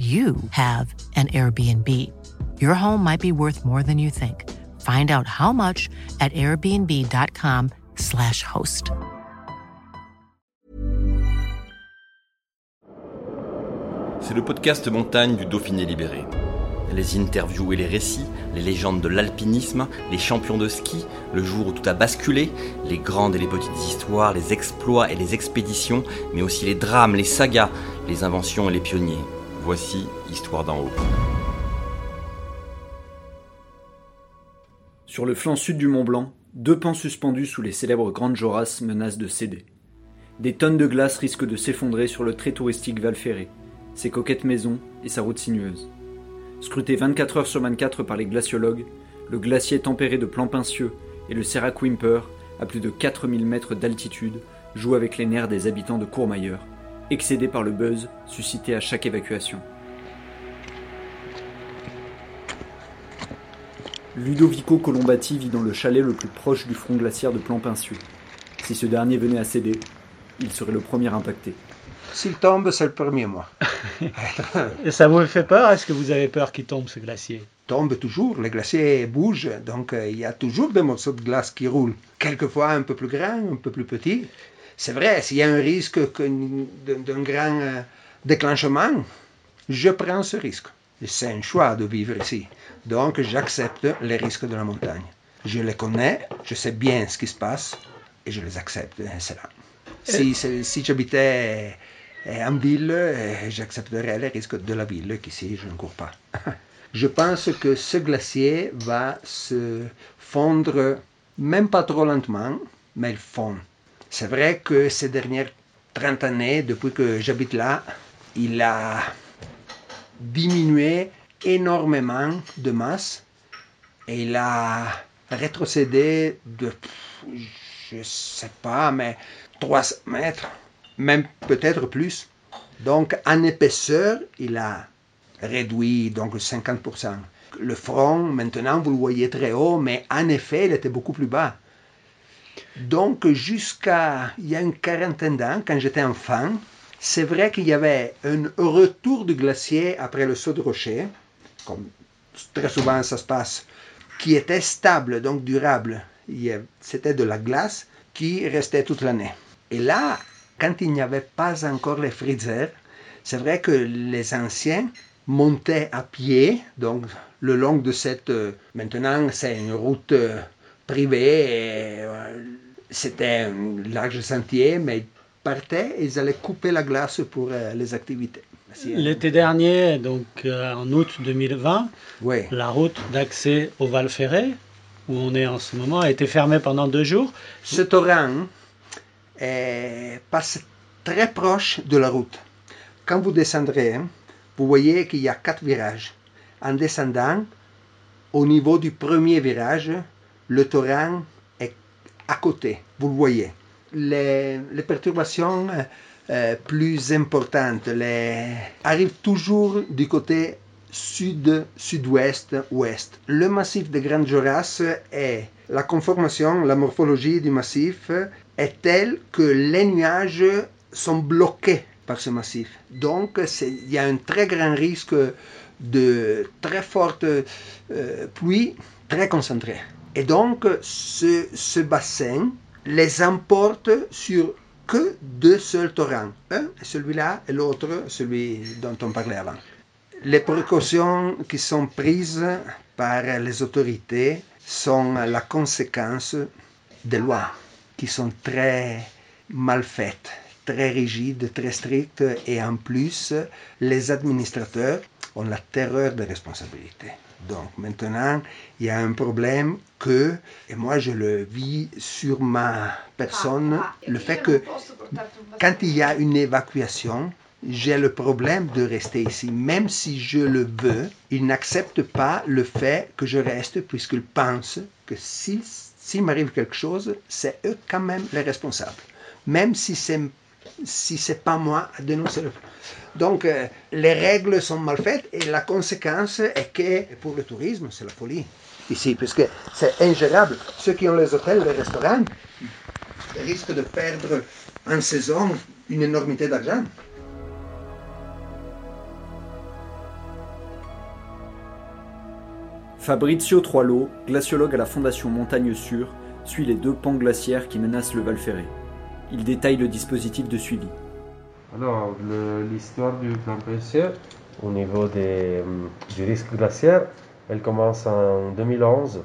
you have an Airbnb. Your home might be worth more than you think. Find out how much at airbnb.com/slash host. C'est le podcast montagne du Dauphiné libéré. Les interviews et les récits, les légendes de l'alpinisme, les champions de ski, le jour où tout a basculé, les grandes et les petites histoires, les exploits et les expéditions, mais aussi les drames, les sagas, les inventions et les pionniers. Voici Histoire d'en haut. Sur le flanc sud du Mont Blanc, deux pans suspendus sous les célèbres Grandes Jorasses menacent de céder. Des tonnes de glace risquent de s'effondrer sur le très touristique Val Ferré, ses coquettes maisons et sa route sinueuse. Scruté 24 heures sur 24 par les glaciologues, le glacier tempéré de plans pincieux et le Serrac Wimper, à plus de 4000 mètres d'altitude, joue avec les nerfs des habitants de Courmayeur, excédés par le buzz suscité à chaque évacuation. Ludovico Colombati vit dans le chalet le plus proche du front glaciaire de plan pincieux. Si ce dernier venait à céder, il serait le premier impacté. S'il tombe, c'est le premier, moi. Et ça vous fait peur? Est-ce que vous avez peur qu'il tombe ce glacier? Tombe toujours, le glacier bouge, donc euh, il y a toujours des morceaux de glace qui roulent. Quelquefois un peu plus grands, un peu plus petits. C'est vrai, s'il y a un risque d'un grand euh, déclenchement, je prends ce risque. C'est un choix de vivre ici. Donc j'accepte les risques de la montagne. Je les connais, je sais bien ce qui se passe et je les accepte. C'est là. Si, si j'habitais euh, en ville, euh, j'accepterais les risques de la ville, qu'ici je ne cours pas. Je pense que ce glacier va se fondre, même pas trop lentement, mais il fond. C'est vrai que ces dernières 30 années, depuis que j'habite là, il a diminué énormément de masse et il a rétrocédé de, je sais pas, mais 3 mètres, même peut-être plus. Donc en épaisseur, il a réduit donc 50%. Le front, maintenant, vous le voyez très haut, mais en effet, il était beaucoup plus bas. Donc jusqu'à il y a une quarantaine d'années, quand j'étais enfant, c'est vrai qu'il y avait un retour du glacier après le saut de rocher, comme très souvent ça se passe, qui était stable, donc durable. C'était de la glace qui restait toute l'année. Et là, quand il n'y avait pas encore les freezers, c'est vrai que les anciens montaient à pied, donc le long de cette... Euh, maintenant, c'est une route euh, privée, euh, c'était un large sentier, mais ils partaient et ils allaient couper la glace pour les activités. L'été dernier, donc en août 2020, la route d'accès au Val Ferré, où on est en ce moment, a été fermée pendant deux jours. Ce torrent passe très proche de la route. Quand vous descendrez, hein, vous voyez qu'il y a quatre virages. En descendant, au niveau du premier virage, torrent est à côté, vous le voyez. Les, perturbations euh, plus importantes arrivent toujours du côté sud, sud-ouest, ouest. Le massif de Grande Jorasses est la conformation, la morphologie du massif est telle que les nuages sont bloqués par ce massif. Donc, il y a un très grand risque de très forte euh, pluie très concentrée. Et donc, ce, ce bassin les emporte sur que deux seuls torrents. Un, celui-là, et l'autre, celui dont on parlait avant. Les précautions qui sont prises par les autorités sont la conséquence des lois qui sont très mal faites, très rigides, très strictes, et en plus, les administrateurs ont la terreur des responsabilités. Donc maintenant, il y a un problème que, et moi je le vis sur ma personne, le fait que quand il y a une évacuation, j'ai le problème de rester ici. Même si je le veux, ils n'acceptent pas le fait que je reste puisqu'ils pensent que s'il m'arrive quelque chose, c'est eux quand même les responsables. Même si c'est si c'est pas moi à dénoncer le Donc, euh, les règles sont mal faites et la conséquence est que pour le tourisme, c'est la folie ici, puisque c'est ingérable. Ceux qui ont les hôtels, les restaurants, risquent de perdre en saison une énormité d'argent. Fabrizio Troilo, glaciologue à la Fondation Montagne Sûre, suit les deux pans glaciaires qui menacent le Val Ferré. Il détaille le dispositif de suivi. Alors, l'histoire du plan PSE au niveau des, hum, du risque glaciaire, elle commence en 2011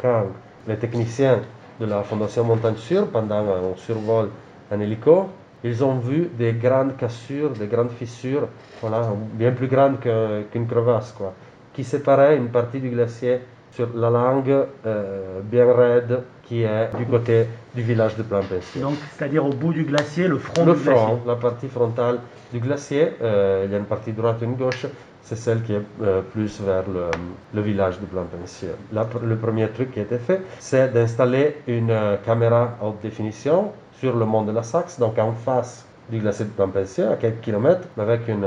quand les techniciens de la Fondation Montagne Sûre, pendant un survol en hélico, ils ont vu des grandes cassures, des grandes fissures, voilà, bien plus grandes qu'une crevasse, quoi, qui séparaient une partie du glacier sur la langue euh, bien raide qui est du côté du village de Plampessier. Donc, c'est-à-dire au bout du glacier, le front le du front, la partie frontale du glacier, euh, il y a une partie droite et une gauche, c'est celle qui est euh, plus vers le, village de Plampessier. le premier truc qui a été fait, c'est d'installer une caméra haute définition sur le mont de la Saxe, donc en face du glacier de Plampessier, à quelques kilomètres, avec une,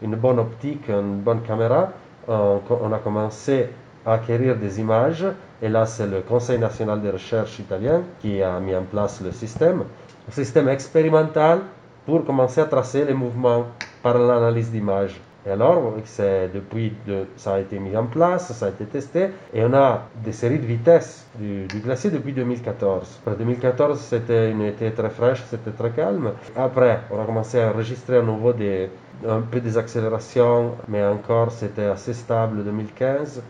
une bonne optique, une bonne caméra. on a commencé acquérir des images. Et là, c'est le Conseil national de recherche italien qui a mis en place le système, un système expérimental pour commencer à tracer les mouvements par l'analyse d'images. Et alors, depuis, de, ça a été mis en place, ça a été testé, et on a des séries de vitesse du, glacier depuis 2014. Après 2014, c'était une été très fraîche, c'était très calme. Après, on a commencé à enregistrer à nouveau des, un peu des accélérations, mais encore c'était assez stable 2015.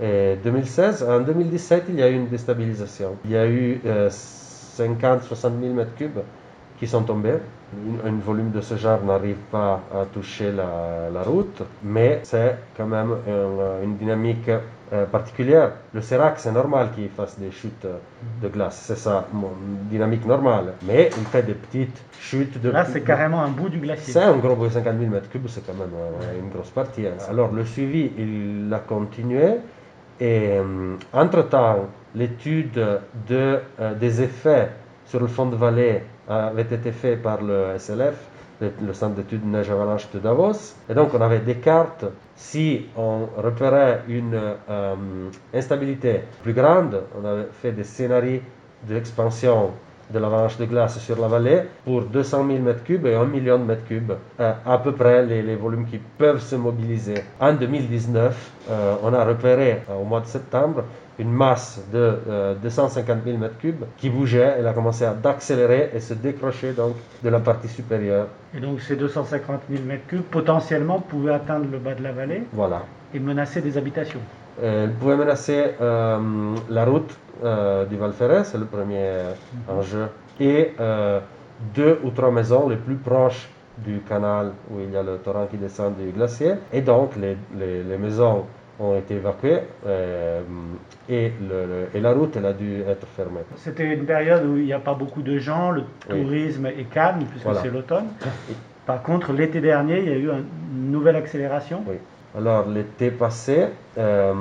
Et 2016, en 2017, il y a eu une déstabilisation. Il y a eu 50-60 000 mètres cubes qui sont tombés. Un, volume de ce genre n'arrive pas à toucher la, route, mais c'est quand même une dynamique euh, particulière. Le Serac, c'est normal qu'il fasse des chutes de glace, c'est ça, une dynamique normale. Mais il fait des petites chutes de. Là, c'est carrément un bout du glacier. C'est un gros 50 000 mètres cubes, c'est quand même euh, une grosse partie. Hein. Alors, le suivi, il a continué. Et euh, entre-temps, l'étude de, euh, des effets sur le fond de vallée avait été faite par le SLF, le, Centre d'études neige avalanche de Davos. Et donc, on avait des cartes. Si on repérait une euh, instabilité plus grande, on avait fait des scénarios d'expansion de l'avalanche de glace sur la vallée pour 200 000 m3 et 1 million de mètres cubes, euh, à peu près les, les, volumes qui peuvent se mobiliser. En 2019, euh, on a repéré euh, au mois de septembre une masse de 250 000 m3 qui bougeait, elle a commencé à accélérer et se décrocher donc de la partie supérieure. Et donc ces 250 000 m3 potentiellement pouvaient atteindre le bas de la vallée voilà. et menacer des habitations. Elle pouvait menacer la route euh, du Val Ferret, c'est le premier mhm. enjeu, et euh, deux ou trois maisons les plus proches du canal où il y a le torrent qui descend du glacier. Et donc, les, les, maisons ont été évacuées euh, et, le, et, la route elle a dû être fermée. C'était une période où il n'y a pas beaucoup de gens, le tourisme est calme puisque c'est l'automne. Par contre, l'été dernier, il y a eu une nouvelle accélération. Oui. Alors l'été passé, euh,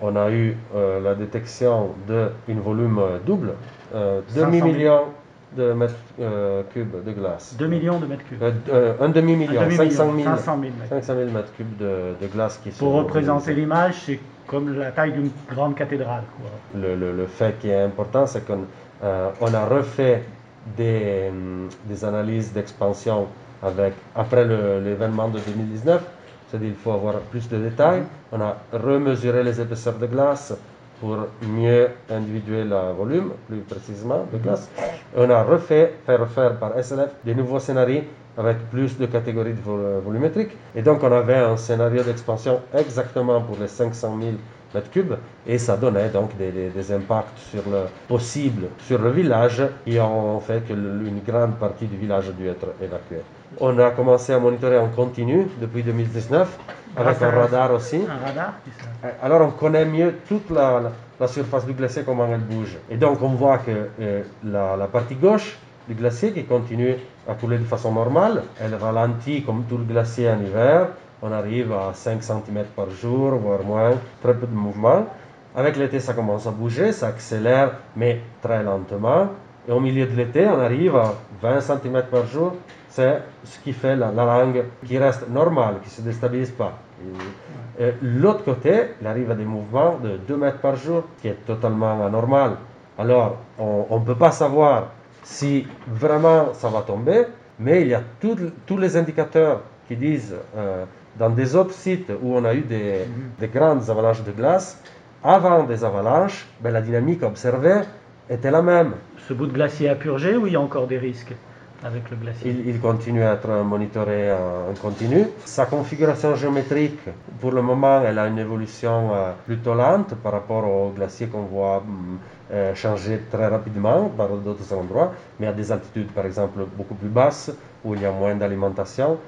on a eu euh, la détection d'un volume double, euh, demi-million de mètres cubes de glace. 2 millions de mètres cubes Un demi-million, 500 000, 500 000 mètres cubes de, glace qui Pour représenter l'image, c'est comme la taille d'une grande cathédrale. Le, le, fait qui est important, c'est qu'on on a refait des, des analyses d'expansion avec, après l'événement de 2019 c'est-à-dire qu'il faut avoir plus de détails. On a remesuré les épaisseurs de glace pour mieux individuer le volume, plus précisément, de glace. on a refait, fait refaire par SLF des nouveaux scénarios avec plus de catégories de volumétriques. Et donc, on avait un scénario d'expansion exactement pour les 500 000 mètres cubes et ça donnait donc des, des, impacts sur le possible sur le village et ont fait qu'une grande partie du village a dû être évacuée. On a commencé à monitorer en continu depuis 2019 avec un radar aussi. Un radar euh, Alors on connaît mieux toute la, la, surface du glacier, comment elle bouge. Et donc on voit que euh, la, la, partie gauche du glacier qui continue à couler de façon normale. Elle ralentit comme tout le glacier en hiver. On arrive à 5 cm par jour, voire moins, très peu de mouvement. Avec l'été, ça commence à bouger, ça accélère, mais très lentement. Et au milieu de l'été, on arrive à 20 cm par jour. C'est ce qui fait la, langue qui reste normale, qui ne se déstabilise pas. L'autre côté, il arrive à des mouvements de 2 mètres par jour, qui est totalement anormal. Alors, on ne peut pas savoir si vraiment ça va tomber, mais il y a tous les indicateurs qui disent, euh, dans des autres sites où on a eu des, mhm. des grandes avalanches de glace, avant des avalanches, ben, la dynamique observée était la même. Ce bout de glacier a purgé ou il y a encore des risques avec le glacier? Il, continue à être monitoré en, continu. Sa configuration géométrique, pour le moment, elle a une évolution euh, plutôt lente par rapport au glacier qu'on voit hum, euh, changer très rapidement par d'autres endroits, mais à des altitudes, par exemple, beaucoup plus basses, où il y a moins d'alimentation.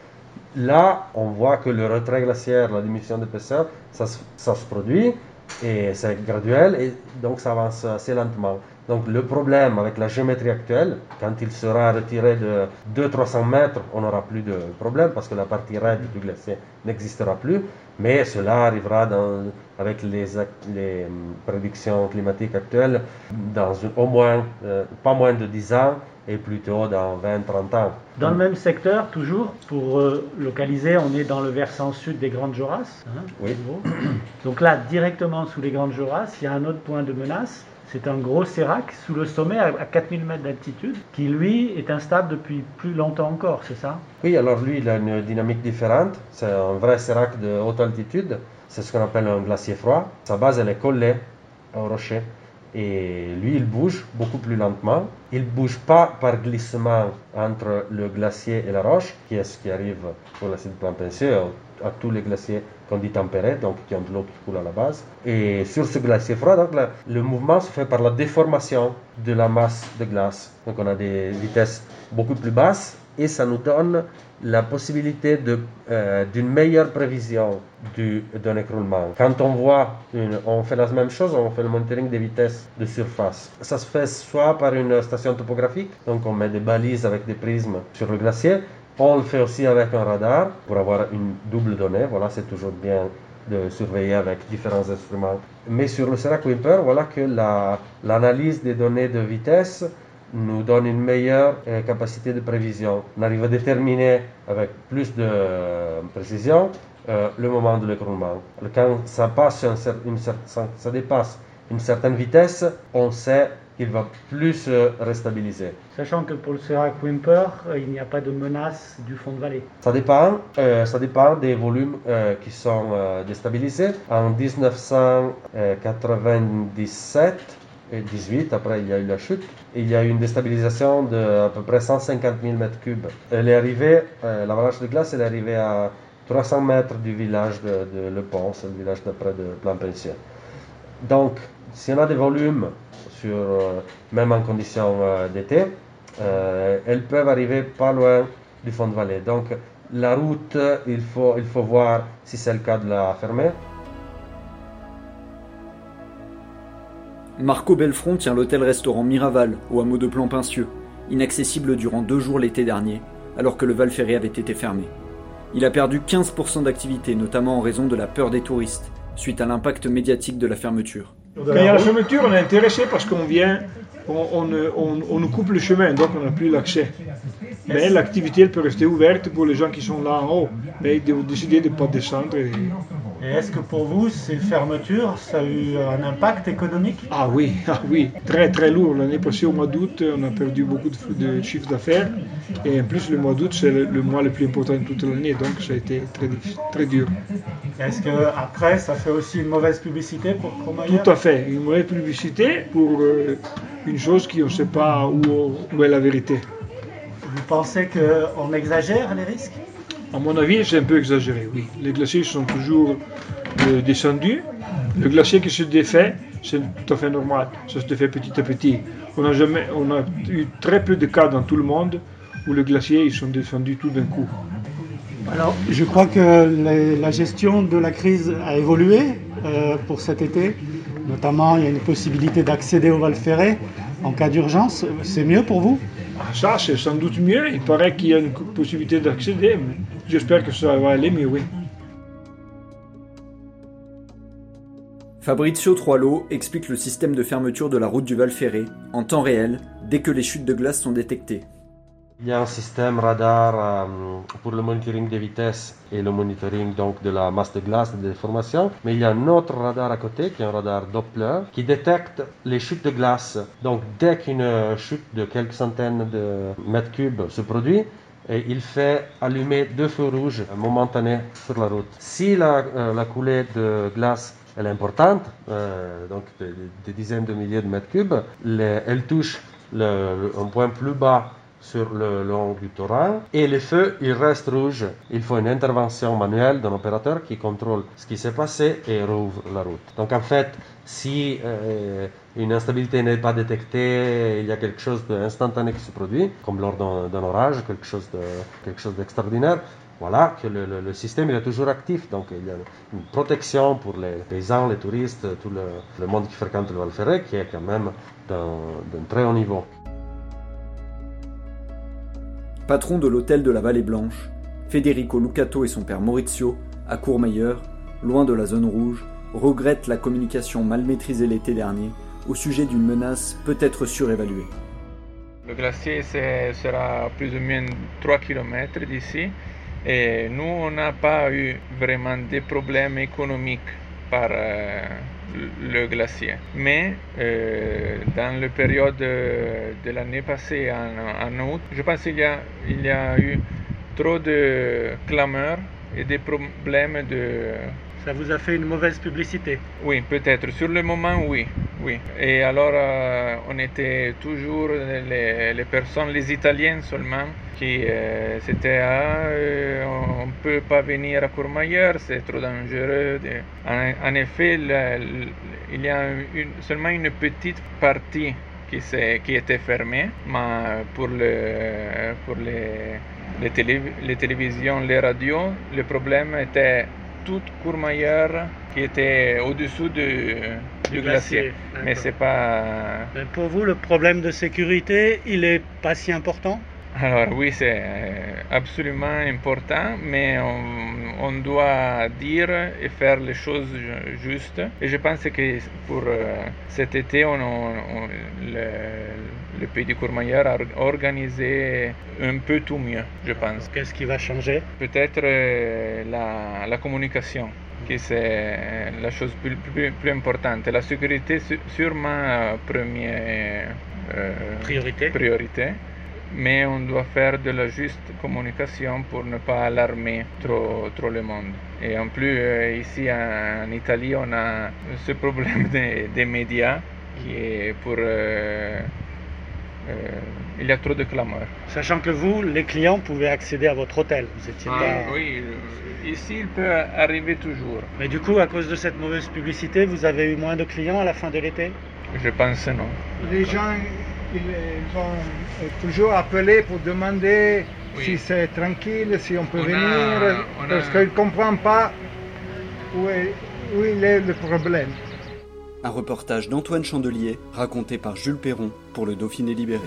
Là, on voit que le retrait glaciaire, la diminution d'épaisseur, ça, ça se produit et c'est graduel et donc ça avance assez lentement. Donc le problème avec la géométrie actuelle, quand il sera retiré de 200-300 mètres, on n'aura plus de problème parce que la partie raide du glacier n'existera plus. Mais cela arrivera dans, avec les, les, hum, prédictions climatiques actuelles dans au moins, euh, pas moins de 10 ans et plutôt dans 20-30 ans. Dans le même secteur, toujours, pour euh, localiser, on est dans le versant sud des Grandes Jorasses. Hein, oui. Donc là, directement sous les Grandes Jorasses, il y a un autre point de menace c'est un gros sérac sous le sommet à 4000 mètres d'altitude qui, lui, est instable depuis plus longtemps encore, c'est ça? Oui, alors lui, il a une dynamique différente. C'est un vrai sérac de haute altitude. C'est ce qu'on appelle un glacier froid. Sa base, elle est collée au rocher. Et lui, il bouge beaucoup plus lentement. Il ne bouge pas par glissement entre le glacier et la roche, qui est ce qui arrive pour l'acide plampensé à tous les glaciers qu'on dit tempérés, donc qui ont de l'eau qui coule à la base. Et sur ce glacier froid, donc, le mouvement se fait par la déformation de la masse de glace. Donc on a des vitesses beaucoup plus basses et ça nous donne la possibilité euh, d'une meilleure prévision d'un écroulement. Quand on voit, on fait la même chose, on fait le monitoring des vitesses de surface. Ça se fait soit par une station topographique, donc on met des balises avec des prismes sur le glacier, on le fait aussi avec un radar pour avoir une double donnée. Voilà, c'est toujours bien de surveiller avec différents instruments. Mais sur le Serac Wimper, voilà que l'analyse des données de vitesse nous donne une meilleure euh, capacité de prévision. On arrive à déterminer avec plus de euh, précision euh, le moment de l'écroulement. Quand ça, passe ça dépasse une certaine vitesse, on sait qu'il va plus se restabiliser. Sachant que pour le Serac Wimper, euh, il n'y a pas de menace du fond de vallée. Ça dépend, euh, ça dépend des volumes euh, qui sont déstabilisés. En 1997 et 18, après il y a eu la chute, il y a eu une déstabilisation de à peu près 150 000 m3. Elle est arrivée, l'avalanche de glace, elle est arrivée à 300 mètres du village de, Le Pont, c'est le village d'après de Plan-Pensier. Donc, si on a des volumes sur, euh, même en conditions euh, d'été, euh, elles peuvent arriver pas loin du fond de vallée. Donc la route, il faut, il faut voir si c'est le cas de la fermer. Marco Belfront tient l'hôtel-restaurant Miraval au hameau de Plan-Pincieux, inaccessible durant deux jours l'été dernier, alors que le Val Ferré avait été fermé. Il a perdu 15% d'activité, notamment en raison de la peur des touristes, suite à l'impact médiatique de la fermeture. Quand il y a la fermeture, on est intéressé parce qu'on vient, on, nous coupe le chemin, donc on n'a plus l'accès. Mais l'activité, elle peut rester ouverte pour les gens qui sont là en haut. Mais ils ont décidé de ne pas descendre. Et... est-ce que pour vous, ces fermetures, ça a eu un impact économique? Ah oui, ah oui, très très lourd. L'année passée, au mois d'août, on a perdu beaucoup de, de chiffre d'affaires. Et en plus, le mois d'août, c'est le, mois le plus important de toute l'année. Donc ça a été très, très dur. Est-ce que après, ça fait aussi une mauvaise publicité pour Courmayeur Tout à fait, une mauvaise publicité pour euh, une chose qui on ne sait pas où, où est la vérité. Vous pensez qu'on exagère les risques? À mon avis, c'est un peu exagéré, oui. Les glaciers sont toujours euh, descendus. Le glacier qui se défait, c'est tout à fait normal. Ça se défait petit à petit. On a, jamais, on a eu très peu de cas dans tout le monde où les glaciers ils sont descendus tout d'un coup. Alors, je crois que la gestion de la crise a évolué euh, pour cet été. Notamment, il y a une possibilité d'accéder au Val Ferré. En cas d'urgence, c'est mieux pour vous? Ah, Ça, c'est sans doute mieux. Il paraît qu'il y a une possibilité d'accéder, mais j'espère que ça va aller mieux, oui. Fabrizio Troilo explique le système de fermeture de la route du Val Ferré en temps réel dès que les chutes de glace sont détectées. Il y a un système radar euh, pour le monitoring des vitesses et le monitoring donc de la masse de glace de déformation, mais il y a un autre radar à côté qui est un radar Doppler qui détecte les chutes de glace. Donc dès qu'une chute de quelques centaines de mètres cubes se produit, et il fait allumer deux feux rouges momentanés sur la route. Si la, euh, coulée de glace est importante, euh, donc des, des dizaines de milliers de mètres cubes, elle touche un point plus bas sur le long du torrent et les feux ils restent rouges. Il faut une intervention manuelle d'un opérateur qui contrôle ce qui s'est passé et rouvre la route. Donc en fait, si euh, une instabilité n'est pas détectée, il y a quelque chose d'instantané qui se produit, comme lors d'un orage, quelque chose de quelque chose d'extraordinaire. Voilà, que le, système il est toujours actif, donc il y a une protection pour les paysans, les touristes, tout le, le monde qui fréquente le Val Ferret, qui est quand même d'un très haut niveau. Patron de l'hôtel de la Vallée Blanche, Federico Lucato et son père Maurizio, à Courmayeur, loin de la zone rouge, regrettent la communication mal maîtrisée l'été dernier au sujet d'une menace peut-être surévaluée. Le glacier sera plus ou moins 3 km d'ici et nous on n'a pas eu vraiment des problèmes économiques par euh, le glacier. Mais euh, dans la période de, de l'année passée en, en août, je pense qu'il y, y a eu trop de clameurs et des problèmes de Ça vous a fait une mauvaise publicité. oui, peut-être. Sur le moment, oui. oui. Et alors, euh, on était toujours les, personnes, les Italiens seulement, qui euh, c'était ah, euh, on ne peut pas venir à Courmayeur, c'est trop dangereux. En, effet, il y a seulement une petite partie qui, était fermée, mais pour, les télévisions, les radios, le problème était toute Courmayeur qui était au-dessous du, du glacier. Mais c'est pas. Mais Pour vous, le problème de sécurité, il est pas si important? Alors oui, c'est euh, absolument important, mais on, on doit dire et faire les choses ju- justes. Et je pense que pour euh, cet été, on, on- on- le, le pays du Courmayeur a organisé un peu tout mieux, je pense. Qu'est-ce qui va changer Peut-être euh, la, la communication, qui c'est la chose plus, plus, plus importante. La sécurité, sûrement, euh, première euh, Priorité. priorité, mais on doit faire de la juste communication pour ne pas alarmer trop, trop le monde. Et en plus, euh, ici en, Italie, on a ce problème des, des médias qui est pour... euh, il y a trop de clameurs. Sachant que vous, les clients, pouvaient accéder à votre hôtel. Vous étiez Ah, pas... oui, euh, ici il peut arriver toujours. Mais du coup, à cause de cette mauvaise publicité, vous avez eu moins de clients à la fin de l'été? Je pense non. Les gens ils, vont euh, toujours appeler pour demander Oui. si c'est tranquille, si on peut On a- venir, a- parce qu'ils ne comprennent pas où, est- où il est le problème. Un reportage d'Antoine Chandelier raconté par Jules Perron pour le Dauphiné libéré.